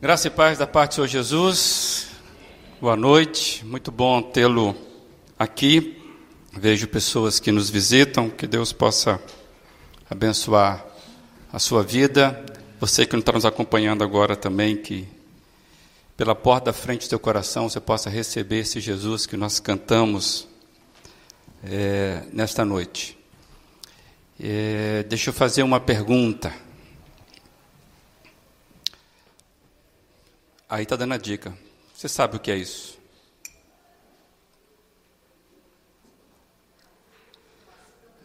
Graça e paz da parte do Senhor Jesus. Boa noite, muito bom tê-lo aqui. Vejo pessoas que nos visitam, que Deus possa abençoar a sua vida. Você que não está nos acompanhando agora também, que pela porta da frente do seu coração você possa receber esse Jesus que nós cantamos é, nesta noite. É, deixa eu fazer uma pergunta. Aí está dando a dica. Você sabe o que é isso?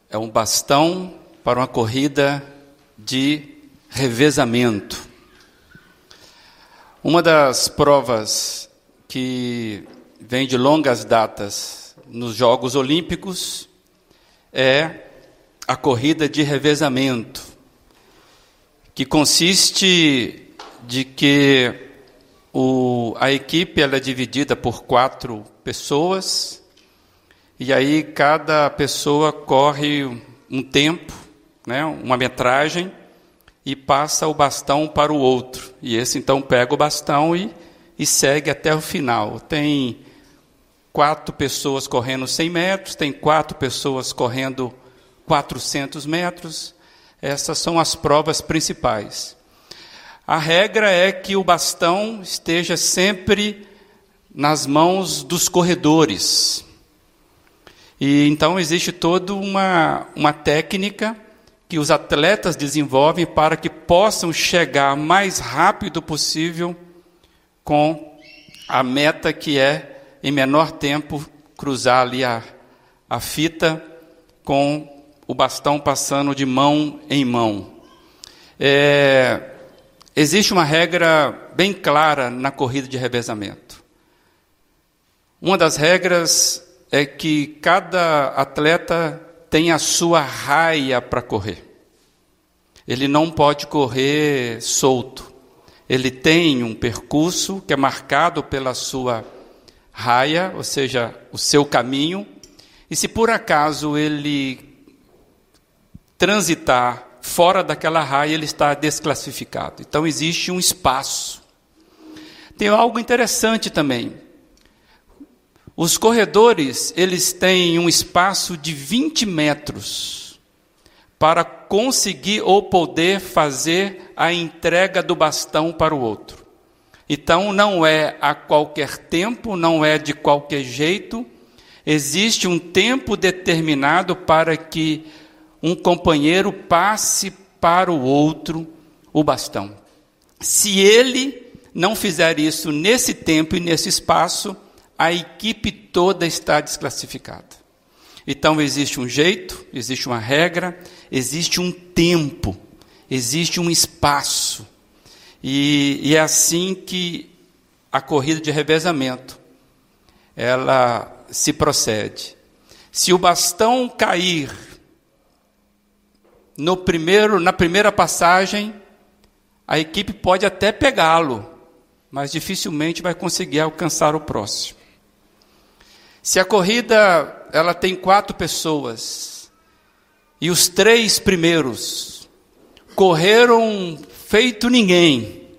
É um bastão para uma corrida de revezamento. Uma das provas que vem de longas datas nos Jogos Olímpicos é a corrida de revezamento, que consiste de que o, a equipe ela é dividida por quatro pessoas, e aí cada pessoa corre um tempo, né, uma metragem, e passa o bastão para o outro. E esse então pega o bastão e, e segue até o final. Tem quatro pessoas correndo 100 metros, tem quatro pessoas correndo 400 metros. Essas são as provas principais. A regra é que o bastão esteja sempre nas mãos dos corredores. E então existe toda uma, uma técnica que os atletas desenvolvem para que possam chegar mais rápido possível com a meta que é, em menor tempo, cruzar ali a, a fita com o bastão passando de mão em mão. É, Existe uma regra bem clara na corrida de revezamento. Uma das regras é que cada atleta tem a sua raia para correr. Ele não pode correr solto. Ele tem um percurso que é marcado pela sua raia, ou seja, o seu caminho. E se por acaso ele transitar fora daquela raia ele está desclassificado. Então existe um espaço. Tem algo interessante também. Os corredores, eles têm um espaço de 20 metros para conseguir ou poder fazer a entrega do bastão para o outro. Então não é a qualquer tempo, não é de qualquer jeito, existe um tempo determinado para que um companheiro passe para o outro o bastão. Se ele não fizer isso nesse tempo e nesse espaço, a equipe toda está desclassificada. Então existe um jeito, existe uma regra, existe um tempo, existe um espaço. E, e é assim que a corrida de revezamento ela se procede. Se o bastão cair no primeiro, na primeira passagem, a equipe pode até pegá-lo, mas dificilmente vai conseguir alcançar o próximo. Se a corrida ela tem quatro pessoas e os três primeiros correram feito ninguém,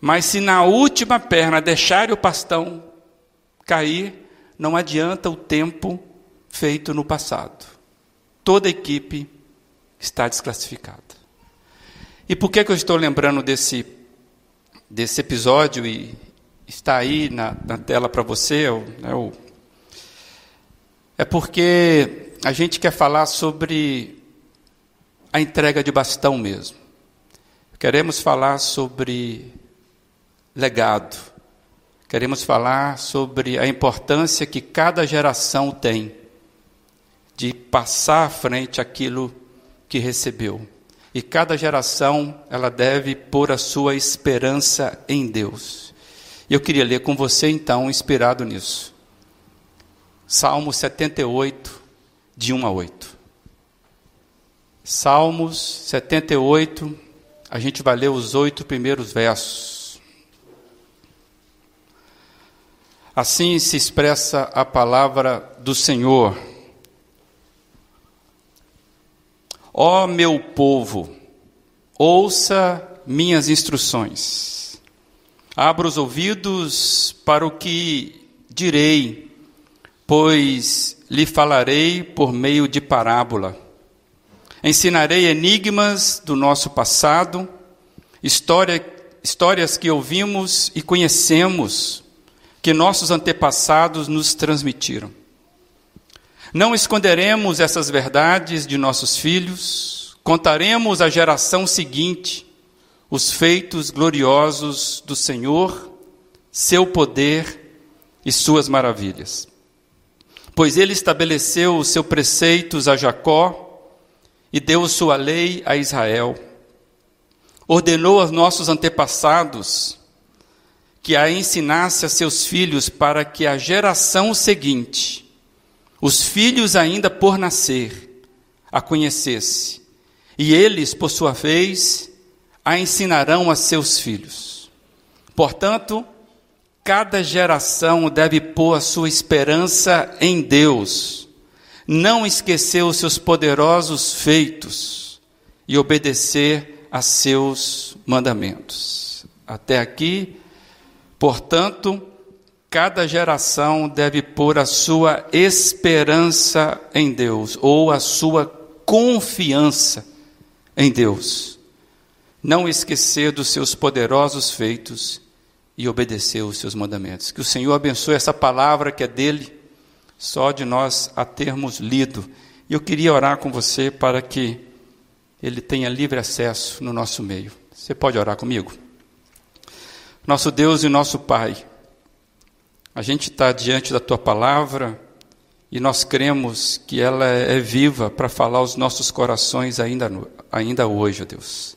mas se na última perna deixarem o pastão cair, não adianta o tempo feito no passado. Toda a equipe está desclassificada. E por que, que eu estou lembrando desse, desse episódio e está aí na, na tela para você? Né, é porque a gente quer falar sobre a entrega de bastão mesmo. Queremos falar sobre legado. Queremos falar sobre a importância que cada geração tem de passar à frente aquilo que recebeu. E cada geração ela deve pôr a sua esperança em Deus. E eu queria ler com você então, inspirado nisso. Salmo 78, de 1 a 8. Salmos 78, a gente vai ler os oito primeiros versos. Assim se expressa a palavra do Senhor. Ó meu povo, ouça minhas instruções. Abra os ouvidos para o que direi, pois lhe falarei por meio de parábola. Ensinarei enigmas do nosso passado, história, histórias que ouvimos e conhecemos, que nossos antepassados nos transmitiram. Não esconderemos essas verdades de nossos filhos, contaremos à geração seguinte os feitos gloriosos do Senhor, seu poder e suas maravilhas. Pois ele estabeleceu os seus preceitos a Jacó e deu sua lei a Israel. Ordenou aos nossos antepassados que a ensinasse a seus filhos para que a geração seguinte, os filhos ainda por nascer, a conhecesse. E eles, por sua vez, a ensinarão a seus filhos. Portanto, cada geração deve pôr a sua esperança em Deus, não esquecer os seus poderosos feitos e obedecer a seus mandamentos. Até aqui, portanto, cada geração deve pôr a sua esperança em Deus, ou a sua confiança em Deus não esquecer dos seus poderosos feitos e obedecer os seus mandamentos. Que o Senhor abençoe essa palavra que é dele, só de nós a termos lido. E eu queria orar com você para que ele tenha livre acesso no nosso meio. Você pode orar comigo? Nosso Deus e nosso Pai, a gente está diante da tua palavra e nós cremos que ela é viva para falar aos nossos corações ainda, ainda hoje, ó Deus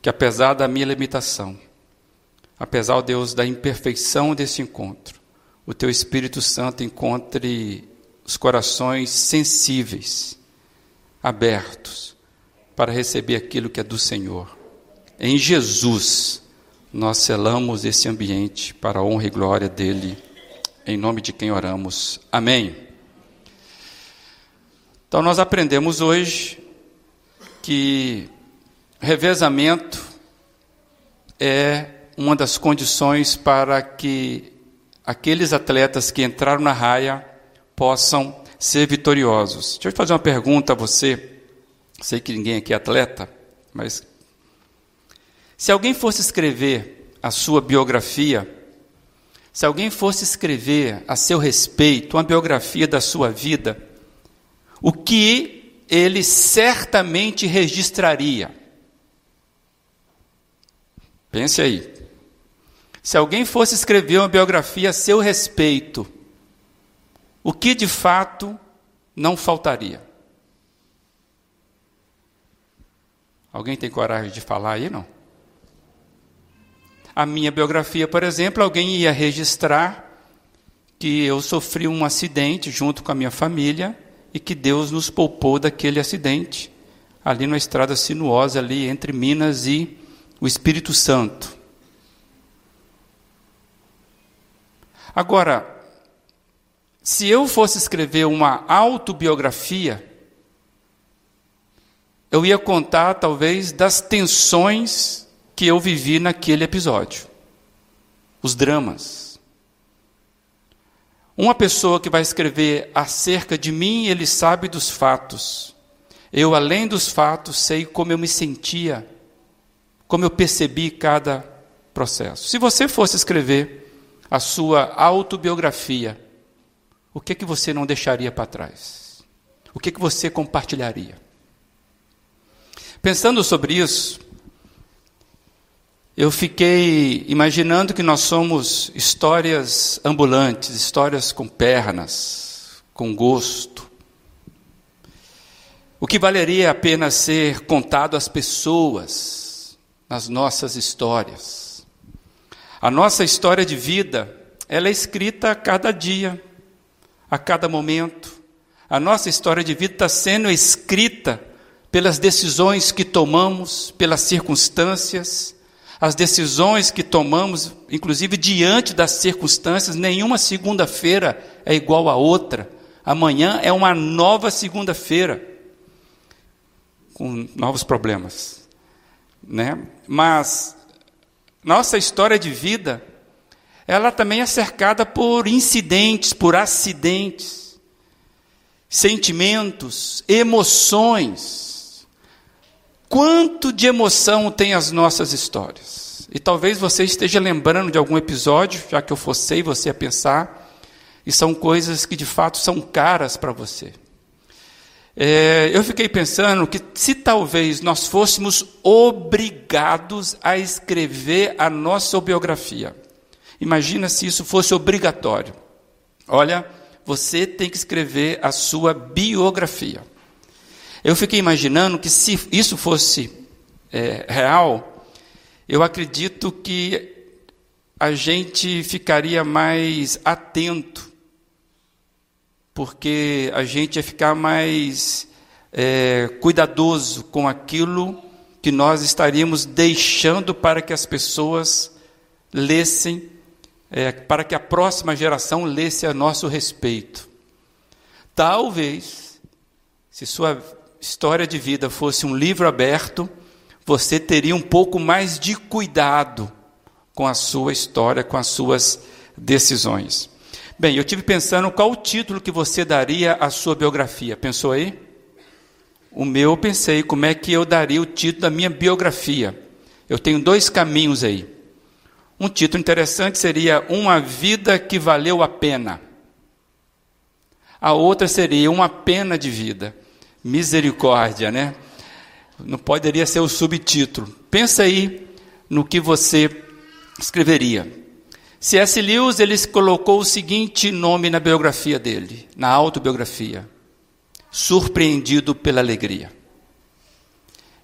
que apesar da minha limitação, apesar, Deus, da imperfeição desse encontro, o Teu Espírito Santo encontre os corações sensíveis, abertos, para receber aquilo que é do Senhor. Em Jesus, nós selamos esse ambiente para a honra e glória dEle, em nome de quem oramos. Amém. Então, nós aprendemos hoje que Revezamento é uma das condições para que aqueles atletas que entraram na raia possam ser vitoriosos. Deixa eu fazer uma pergunta a você. Sei que ninguém aqui é atleta, mas se alguém fosse escrever a sua biografia, se alguém fosse escrever a seu respeito uma biografia da sua vida, o que ele certamente registraria? Pense aí. Se alguém fosse escrever uma biografia a seu respeito, o que de fato não faltaria? Alguém tem coragem de falar aí, não? A minha biografia, por exemplo, alguém ia registrar que eu sofri um acidente junto com a minha família e que Deus nos poupou daquele acidente, ali numa estrada sinuosa ali entre Minas e o Espírito Santo. Agora, se eu fosse escrever uma autobiografia, eu ia contar talvez das tensões que eu vivi naquele episódio, os dramas. Uma pessoa que vai escrever acerca de mim, ele sabe dos fatos. Eu, além dos fatos, sei como eu me sentia como eu percebi cada processo. Se você fosse escrever a sua autobiografia, o que que você não deixaria para trás? O que que você compartilharia? Pensando sobre isso, eu fiquei imaginando que nós somos histórias ambulantes, histórias com pernas, com gosto. O que valeria a pena ser contado às pessoas, nas nossas histórias. A nossa história de vida, ela é escrita a cada dia, a cada momento. A nossa história de vida está sendo escrita pelas decisões que tomamos, pelas circunstâncias, as decisões que tomamos, inclusive diante das circunstâncias, nenhuma segunda-feira é igual a outra. Amanhã é uma nova segunda-feira, com novos problemas né? Mas nossa história de vida ela também é cercada por incidentes, por acidentes, sentimentos, emoções. Quanto de emoção tem as nossas histórias? E talvez você esteja lembrando de algum episódio, já que eu forcei você a pensar, e são coisas que de fato são caras para você. É, eu fiquei pensando que se talvez nós fôssemos obrigados a escrever a nossa biografia, Imagina se isso fosse obrigatório. Olha, você tem que escrever a sua biografia. Eu fiquei imaginando que se isso fosse é, real, eu acredito que a gente ficaria mais atento, porque a gente ia ficar mais é, cuidadoso com aquilo que nós estaríamos deixando para que as pessoas lessem é, para que a próxima geração lesse a nosso respeito. Talvez, se sua história de vida fosse um livro aberto, você teria um pouco mais de cuidado com a sua história, com as suas decisões. Bem, eu tive pensando qual o título que você daria à sua biografia. Pensou aí? O meu eu pensei, como é que eu daria o título da minha biografia? Eu tenho dois caminhos aí. Um título interessante seria Uma Vida que Valeu a Pena. A outra seria Uma Pena de Vida. Misericórdia, né? Não poderia ser o subtítulo. Pensa aí no que você escreveria. C.S. Lewis ele colocou o seguinte nome na biografia dele, na autobiografia: Surpreendido pela Alegria.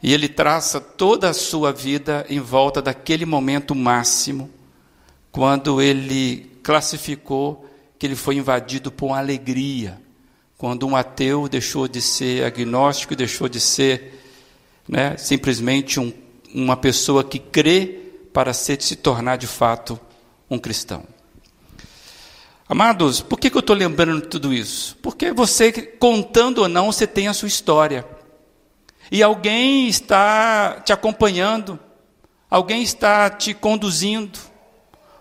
E ele traça toda a sua vida em volta daquele momento máximo, quando ele classificou que ele foi invadido por alegria, quando um ateu deixou de ser agnóstico, deixou de ser né, simplesmente um, uma pessoa que crê para ser, se tornar de fato um cristão. Amados, por que, que eu estou lembrando tudo isso? Porque você, contando ou não, você tem a sua história. E alguém está te acompanhando, alguém está te conduzindo.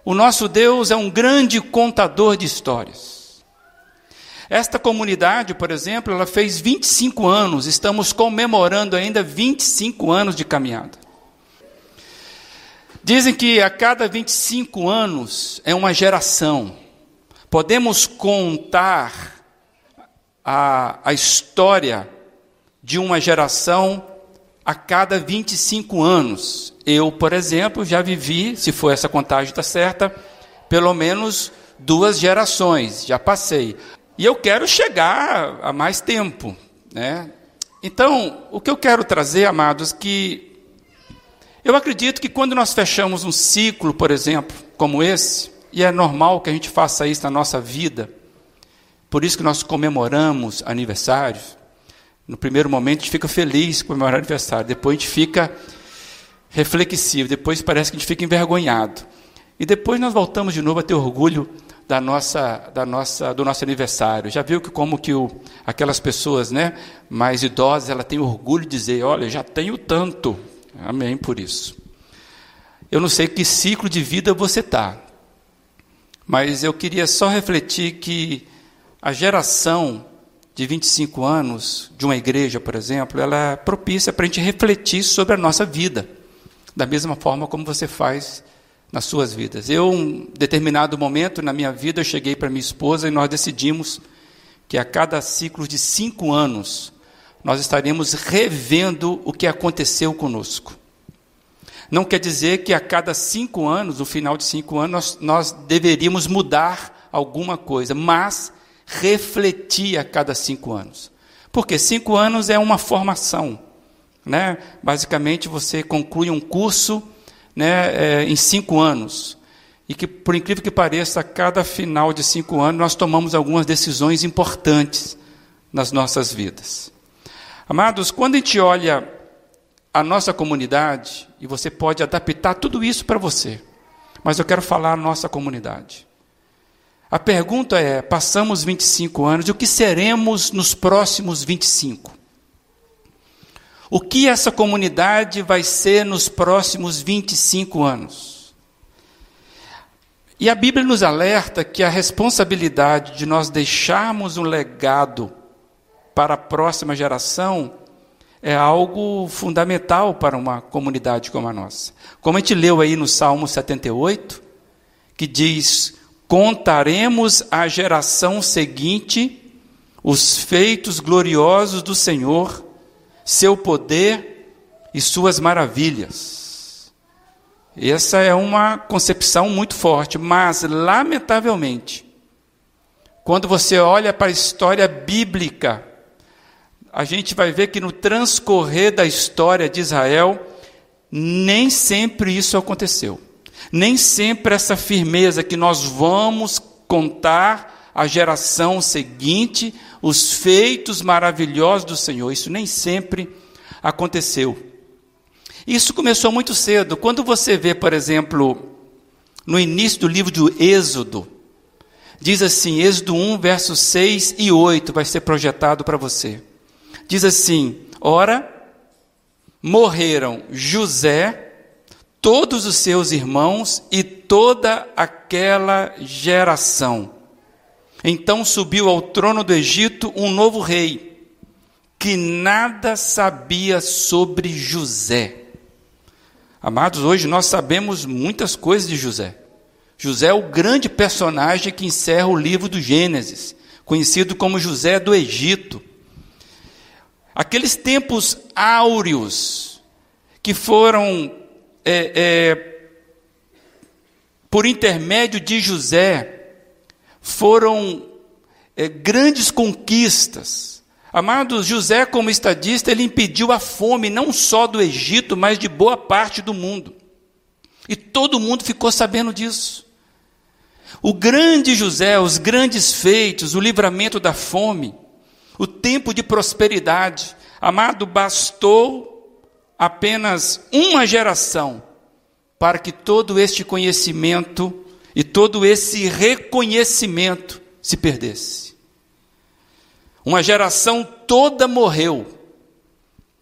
O nosso Deus é um grande contador de histórias. Esta comunidade, por exemplo, ela fez 25 anos, estamos comemorando ainda 25 anos de caminhada. Dizem que a cada 25 anos é uma geração. Podemos contar a, a história de uma geração a cada 25 anos. Eu, por exemplo, já vivi, se for essa contagem está certa, pelo menos duas gerações, já passei. E eu quero chegar a mais tempo, né? Então, o que eu quero trazer, amados, que eu acredito que quando nós fechamos um ciclo, por exemplo, como esse, e é normal que a gente faça isso na nossa vida, por isso que nós comemoramos aniversários, no primeiro momento a gente fica feliz com meu aniversário, depois a gente fica reflexivo, depois parece que a gente fica envergonhado. E depois nós voltamos de novo a ter orgulho da nossa, da nossa, do nosso aniversário. Já viu que como que o, aquelas pessoas né, mais idosas, ela tem orgulho de dizer, olha, já tenho tanto. Amém por isso. Eu não sei que ciclo de vida você está, mas eu queria só refletir que a geração de 25 anos de uma igreja, por exemplo, ela é propícia para a gente refletir sobre a nossa vida, da mesma forma como você faz nas suas vidas. Eu, um determinado momento na minha vida, eu cheguei para minha esposa e nós decidimos que a cada ciclo de cinco anos nós estaríamos revendo o que aconteceu conosco. Não quer dizer que a cada cinco anos, no final de cinco anos, nós, nós deveríamos mudar alguma coisa, mas refletir a cada cinco anos. Porque cinco anos é uma formação. Né? Basicamente, você conclui um curso né, é, em cinco anos. E que, por incrível que pareça, a cada final de cinco anos, nós tomamos algumas decisões importantes nas nossas vidas. Amados, quando a gente olha a nossa comunidade, e você pode adaptar tudo isso para você, mas eu quero falar a nossa comunidade. A pergunta é: passamos 25 anos, e o que seremos nos próximos 25? O que essa comunidade vai ser nos próximos 25 anos? E a Bíblia nos alerta que a responsabilidade de nós deixarmos um legado para a próxima geração é algo fundamental para uma comunidade como a nossa. Como a gente leu aí no Salmo 78, que diz: Contaremos à geração seguinte os feitos gloriosos do Senhor, seu poder e suas maravilhas. Essa é uma concepção muito forte, mas, lamentavelmente, quando você olha para a história bíblica, a gente vai ver que no transcorrer da história de Israel, nem sempre isso aconteceu. Nem sempre essa firmeza que nós vamos contar à geração seguinte os feitos maravilhosos do Senhor, isso nem sempre aconteceu. Isso começou muito cedo. Quando você vê, por exemplo, no início do livro do Êxodo, diz assim, Êxodo 1, versos 6 e 8, vai ser projetado para você. Diz assim: Ora, morreram José, todos os seus irmãos e toda aquela geração. Então subiu ao trono do Egito um novo rei, que nada sabia sobre José. Amados, hoje nós sabemos muitas coisas de José. José é o grande personagem que encerra o livro do Gênesis, conhecido como José do Egito. Aqueles tempos áureos que foram, é, é, por intermédio de José, foram é, grandes conquistas. Amados, José, como estadista, ele impediu a fome não só do Egito, mas de boa parte do mundo. E todo mundo ficou sabendo disso. O grande José, os grandes feitos, o livramento da fome, o tempo de prosperidade. Amado, bastou apenas uma geração para que todo este conhecimento e todo esse reconhecimento se perdesse. Uma geração toda morreu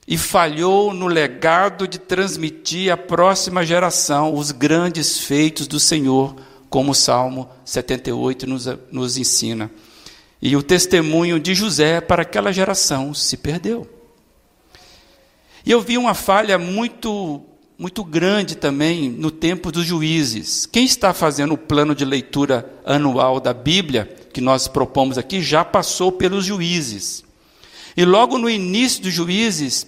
e falhou no legado de transmitir à próxima geração os grandes feitos do Senhor, como o Salmo 78 nos, nos ensina. E o testemunho de José para aquela geração se perdeu. E eu vi uma falha muito muito grande também no tempo dos juízes. Quem está fazendo o plano de leitura anual da Bíblia, que nós propomos aqui, já passou pelos juízes. E logo no início dos juízes,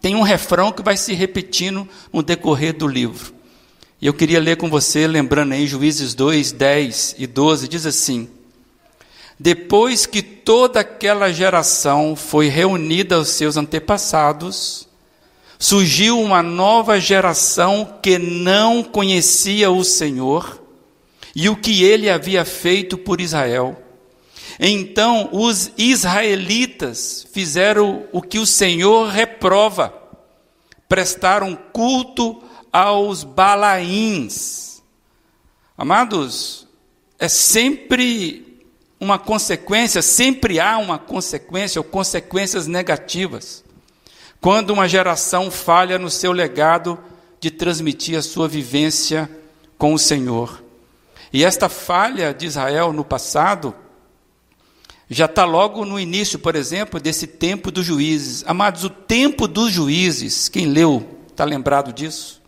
tem um refrão que vai se repetindo no decorrer do livro. E eu queria ler com você, lembrando aí, Juízes 2, 10 e 12, diz assim: depois que toda aquela geração foi reunida aos seus antepassados, surgiu uma nova geração que não conhecia o Senhor e o que ele havia feito por Israel. Então os israelitas fizeram o que o Senhor reprova, prestaram culto aos balaíns. Amados, é sempre uma consequência, sempre há uma consequência ou consequências negativas. Quando uma geração falha no seu legado de transmitir a sua vivência com o Senhor. E esta falha de Israel no passado já está logo no início, por exemplo, desse tempo dos juízes. Amados, o tempo dos juízes, quem leu está lembrado disso?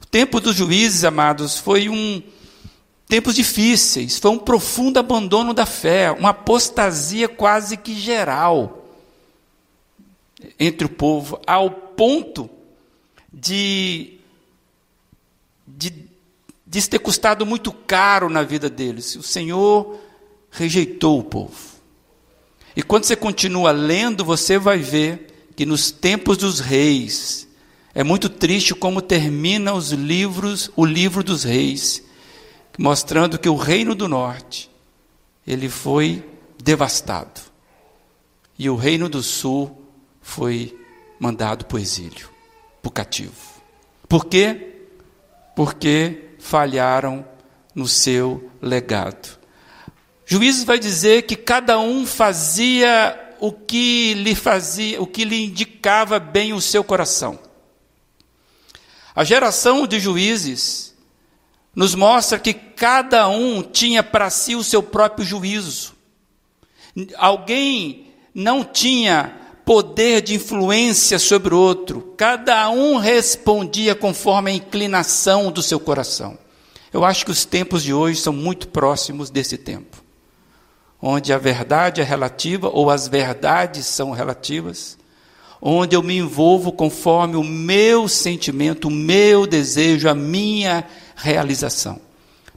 O tempo dos juízes, amados, foi um, tempos difíceis, foi um profundo abandono da fé, uma apostasia quase que geral entre o povo, ao ponto de, de, de ter custado muito caro na vida deles. O Senhor rejeitou o povo. E quando você continua lendo, você vai ver que nos tempos dos reis, é muito triste como termina os livros, o livro dos reis mostrando que o reino do norte ele foi devastado e o reino do sul foi mandado para o exílio, para o cativo. Por quê? Porque falharam no seu legado. Juízes vai dizer que cada um fazia o que lhe fazia, o que lhe indicava bem o seu coração. A geração de juízes nos mostra que cada um tinha para si o seu próprio juízo. Alguém não tinha poder de influência sobre o outro, cada um respondia conforme a inclinação do seu coração. Eu acho que os tempos de hoje são muito próximos desse tempo, onde a verdade é relativa ou as verdades são relativas, onde eu me envolvo conforme o meu sentimento, o meu desejo, a minha realização.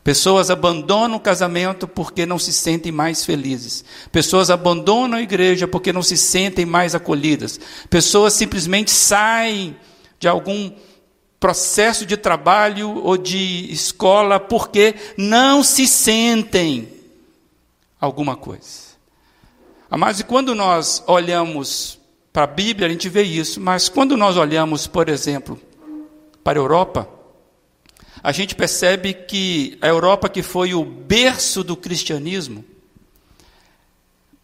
Pessoas abandonam o casamento porque não se sentem mais felizes. Pessoas abandonam a igreja porque não se sentem mais acolhidas. Pessoas simplesmente saem de algum processo de trabalho ou de escola porque não se sentem alguma coisa. Mas quando nós olhamos para a Bíblia, a gente vê isso, mas quando nós olhamos, por exemplo, para a Europa, a gente percebe que a Europa, que foi o berço do cristianismo,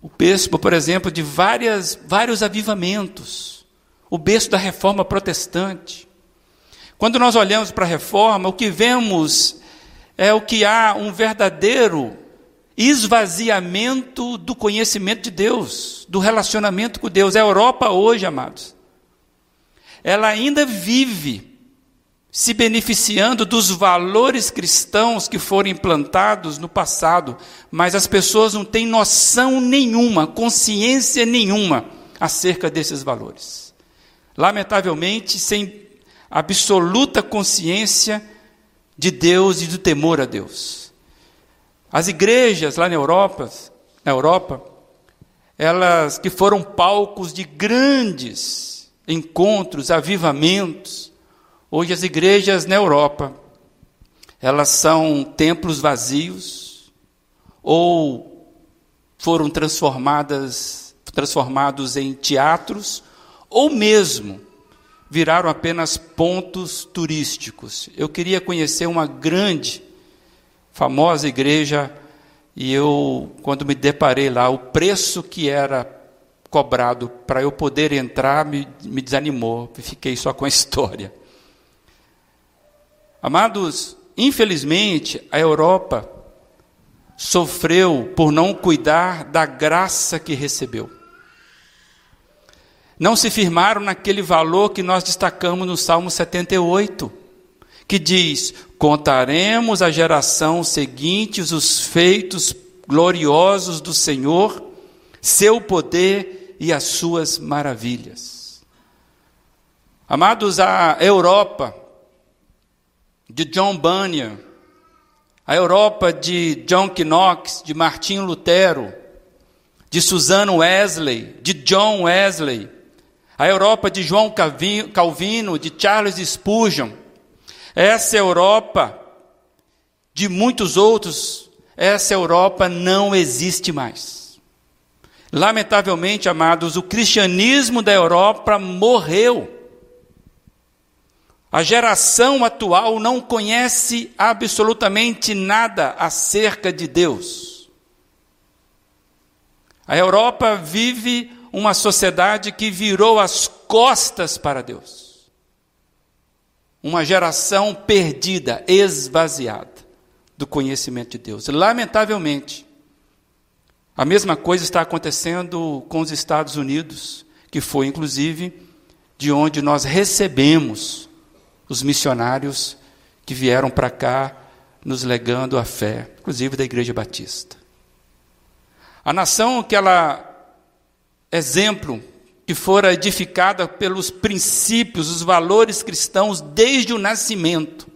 o berço, por exemplo, de várias, vários avivamentos, o berço da reforma protestante. Quando nós olhamos para a reforma, o que vemos é o que há um verdadeiro esvaziamento do conhecimento de Deus, do relacionamento com Deus. A Europa hoje, amados, ela ainda vive se beneficiando dos valores cristãos que foram implantados no passado, mas as pessoas não têm noção nenhuma, consciência nenhuma acerca desses valores. Lamentavelmente, sem absoluta consciência de Deus e do temor a Deus. As igrejas lá na Europa, na Europa, elas que foram palcos de grandes encontros, avivamentos, Hoje as igrejas na Europa, elas são templos vazios ou foram transformadas transformados em teatros ou mesmo viraram apenas pontos turísticos. Eu queria conhecer uma grande, famosa igreja e eu, quando me deparei lá, o preço que era cobrado para eu poder entrar me, me desanimou. Fiquei só com a história. Amados, infelizmente, a Europa sofreu por não cuidar da graça que recebeu. Não se firmaram naquele valor que nós destacamos no Salmo 78, que diz: Contaremos à geração seguinte os feitos gloriosos do Senhor, seu poder e as suas maravilhas. Amados, a Europa de John Bunyan, a Europa de John Knox, de Martinho Lutero, de Susano Wesley, de John Wesley, a Europa de João Calvino, de Charles Spurgeon, essa Europa de muitos outros, essa Europa não existe mais. Lamentavelmente, amados, o cristianismo da Europa morreu. A geração atual não conhece absolutamente nada acerca de Deus. A Europa vive uma sociedade que virou as costas para Deus. Uma geração perdida, esvaziada do conhecimento de Deus. Lamentavelmente, a mesma coisa está acontecendo com os Estados Unidos, que foi inclusive de onde nós recebemos os missionários que vieram para cá nos legando a fé, inclusive da Igreja Batista. A nação que ela exemplo que fora edificada pelos princípios, os valores cristãos desde o nascimento.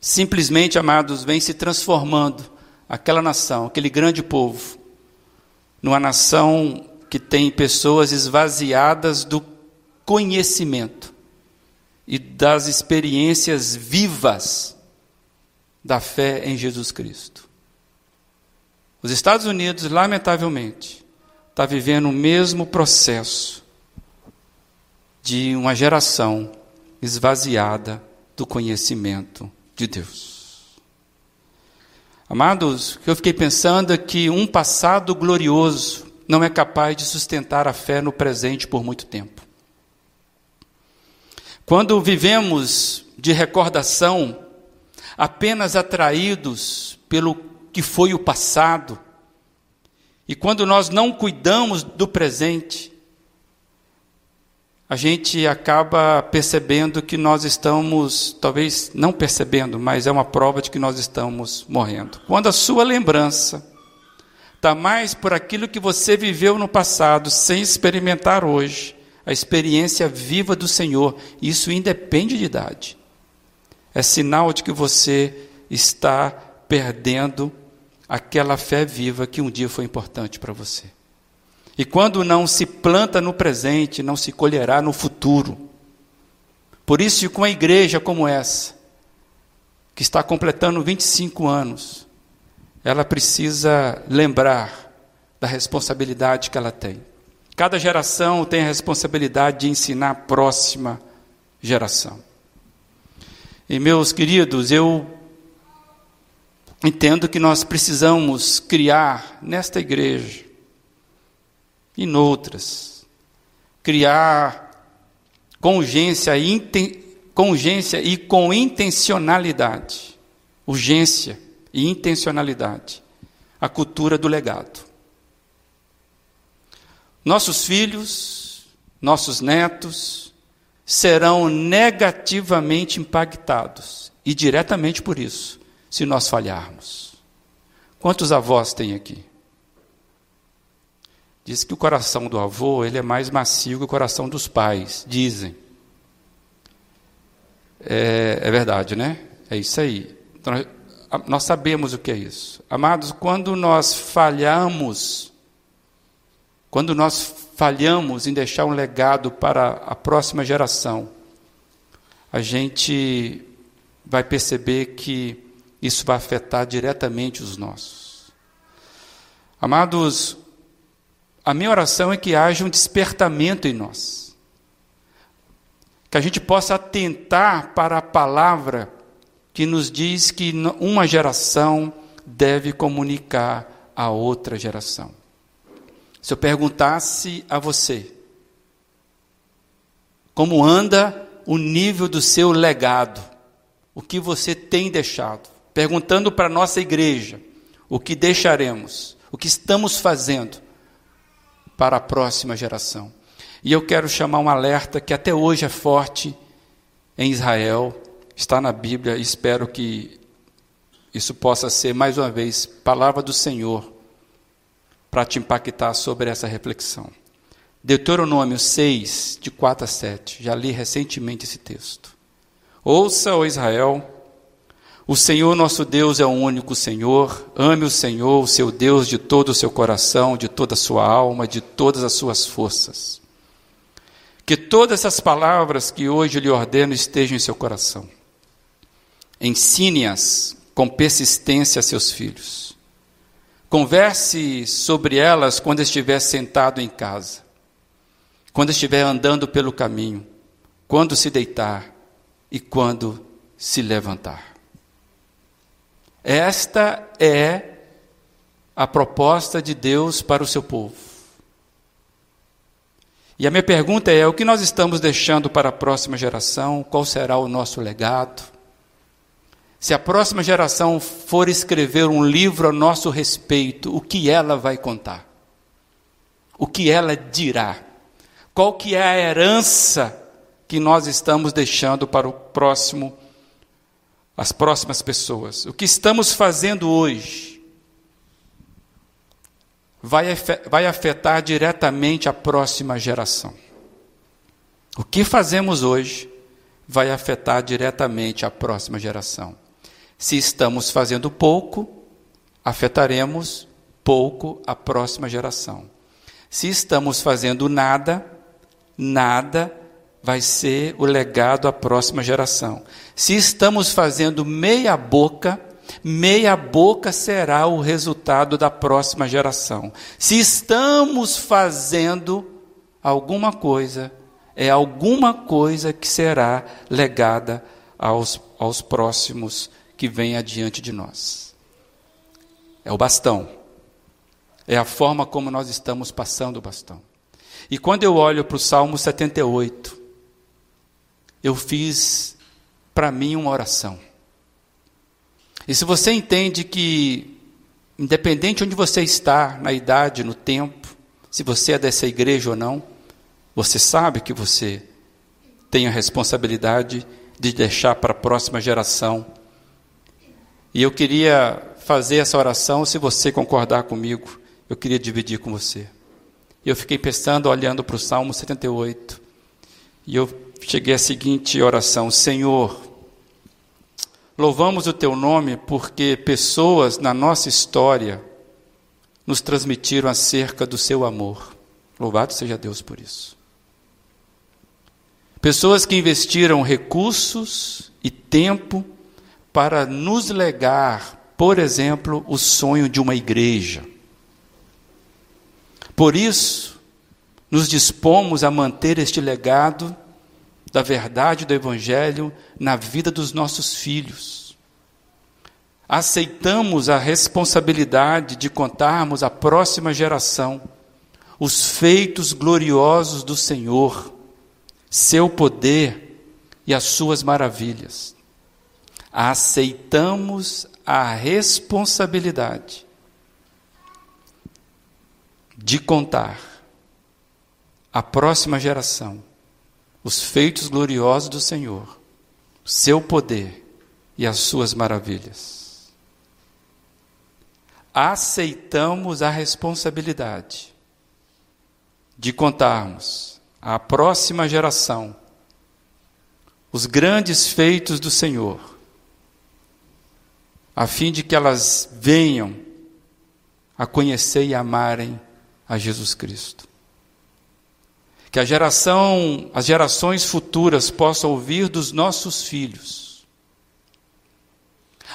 Simplesmente, amados, vem se transformando aquela nação, aquele grande povo, numa nação que tem pessoas esvaziadas do conhecimento e das experiências vivas da fé em Jesus Cristo. Os Estados Unidos, lamentavelmente, está vivendo o mesmo processo de uma geração esvaziada do conhecimento de Deus. Amados, que eu fiquei pensando é que um passado glorioso não é capaz de sustentar a fé no presente por muito tempo. Quando vivemos de recordação, apenas atraídos pelo que foi o passado. E quando nós não cuidamos do presente, a gente acaba percebendo que nós estamos, talvez não percebendo, mas é uma prova de que nós estamos morrendo. Quando a sua lembrança está mais por aquilo que você viveu no passado, sem experimentar hoje, a experiência viva do Senhor, isso independe de idade. É sinal de que você está perdendo aquela fé viva que um dia foi importante para você. E quando não se planta no presente, não se colherá no futuro. Por isso, com a igreja como essa, que está completando 25 anos, ela precisa lembrar da responsabilidade que ela tem. Cada geração tem a responsabilidade de ensinar a próxima geração. E meus queridos, eu entendo que nós precisamos criar nesta igreja e noutras, criar com urgência, com urgência e com intencionalidade, urgência e intencionalidade, a cultura do legado. Nossos filhos, nossos netos, serão negativamente impactados, e diretamente por isso, se nós falharmos. Quantos avós tem aqui? Diz que o coração do avô ele é mais macio que o coração dos pais, dizem. É, é verdade, né? É isso aí. Então, nós sabemos o que é isso. Amados, quando nós falhamos, quando nós falhamos em deixar um legado para a próxima geração, a gente vai perceber que isso vai afetar diretamente os nossos. Amados, a minha oração é que haja um despertamento em nós. Que a gente possa atentar para a palavra que nos diz que uma geração deve comunicar a outra geração. Se eu perguntasse a você, como anda o nível do seu legado, o que você tem deixado, perguntando para a nossa igreja, o que deixaremos, o que estamos fazendo para a próxima geração. E eu quero chamar um alerta que até hoje é forte em Israel, está na Bíblia, espero que isso possa ser mais uma vez palavra do Senhor para te impactar sobre essa reflexão. Deuteronômio 6, de 4 a 7. Já li recentemente esse texto. Ouça, ó Israel, o Senhor nosso Deus é o único Senhor. Ame o Senhor, o seu Deus, de todo o seu coração, de toda a sua alma, de todas as suas forças. Que todas essas palavras que hoje lhe ordeno estejam em seu coração. Ensine-as com persistência a seus filhos Converse sobre elas quando estiver sentado em casa, quando estiver andando pelo caminho, quando se deitar e quando se levantar. Esta é a proposta de Deus para o seu povo. E a minha pergunta é: o que nós estamos deixando para a próxima geração? Qual será o nosso legado? Se a próxima geração for escrever um livro a nosso respeito, o que ela vai contar? O que ela dirá? Qual que é a herança que nós estamos deixando para o próximo as próximas pessoas? O que estamos fazendo hoje vai afetar diretamente a próxima geração. O que fazemos hoje vai afetar diretamente a próxima geração. Se estamos fazendo pouco, afetaremos pouco a próxima geração. Se estamos fazendo nada, nada vai ser o legado à próxima geração. Se estamos fazendo meia boca, meia boca será o resultado da próxima geração. Se estamos fazendo alguma coisa, é alguma coisa que será legada aos, aos próximos que vem adiante de nós. É o bastão. É a forma como nós estamos passando o bastão. E quando eu olho para o Salmo 78, eu fiz para mim uma oração. E se você entende que, independente onde você está, na idade, no tempo, se você é dessa igreja ou não, você sabe que você tem a responsabilidade de deixar para a próxima geração. E eu queria fazer essa oração, se você concordar comigo, eu queria dividir com você. Eu fiquei pensando, olhando para o Salmo 78, e eu cheguei à seguinte oração: Senhor, louvamos o teu nome porque pessoas na nossa história nos transmitiram acerca do seu amor. Louvado seja Deus por isso. Pessoas que investiram recursos e tempo para nos legar, por exemplo, o sonho de uma igreja. Por isso, nos dispomos a manter este legado da verdade do Evangelho na vida dos nossos filhos. Aceitamos a responsabilidade de contarmos à próxima geração os feitos gloriosos do Senhor, seu poder e as suas maravilhas. Aceitamos a responsabilidade de contar à próxima geração os feitos gloriosos do Senhor, seu poder e as suas maravilhas. Aceitamos a responsabilidade de contarmos à próxima geração os grandes feitos do Senhor, a fim de que elas venham a conhecer e amarem a Jesus Cristo. Que a geração, as gerações futuras possam ouvir dos nossos filhos.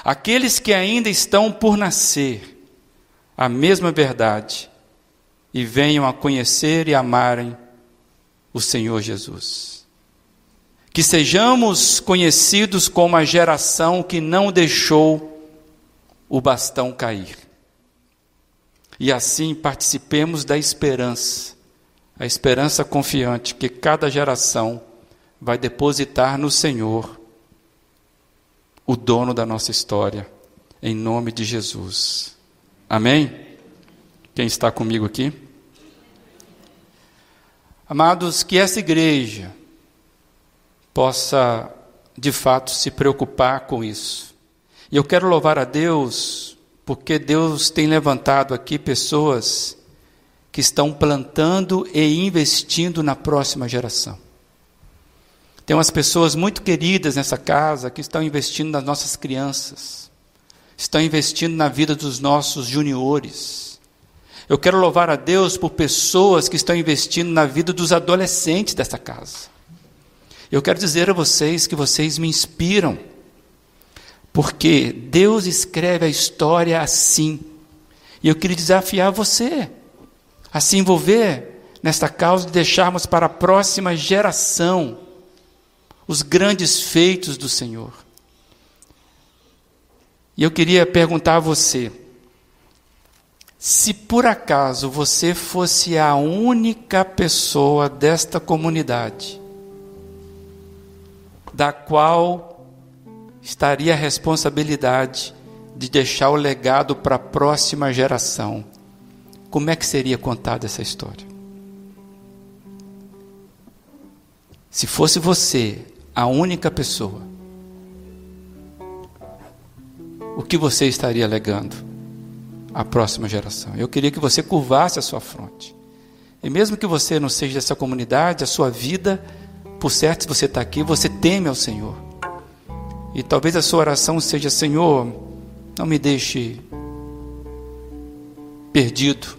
Aqueles que ainda estão por nascer, a mesma verdade e venham a conhecer e amarem o Senhor Jesus. Que sejamos conhecidos como a geração que não deixou o bastão cair. E assim participemos da esperança a esperança confiante que cada geração vai depositar no Senhor, o dono da nossa história, em nome de Jesus. Amém? Quem está comigo aqui? Amados, que essa igreja possa de fato se preocupar com isso. E eu quero louvar a Deus, porque Deus tem levantado aqui pessoas que estão plantando e investindo na próxima geração. Tem umas pessoas muito queridas nessa casa que estão investindo nas nossas crianças, estão investindo na vida dos nossos juniores. Eu quero louvar a Deus por pessoas que estão investindo na vida dos adolescentes dessa casa. Eu quero dizer a vocês que vocês me inspiram, porque Deus escreve a história assim. E eu queria desafiar você a se envolver nesta causa de deixarmos para a próxima geração os grandes feitos do Senhor. E eu queria perguntar a você, se por acaso você fosse a única pessoa desta comunidade, da qual estaria a responsabilidade de deixar o legado para a próxima geração, como é que seria contada essa história? Se fosse você a única pessoa, o que você estaria alegando à próxima geração? Eu queria que você curvasse a sua fronte. E mesmo que você não seja dessa comunidade, a sua vida, por certo, se você está aqui, você teme ao Senhor. E talvez a sua oração seja: Senhor, não me deixe perdido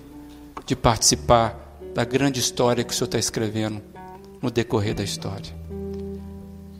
de participar da grande história que o Senhor está escrevendo no decorrer da história.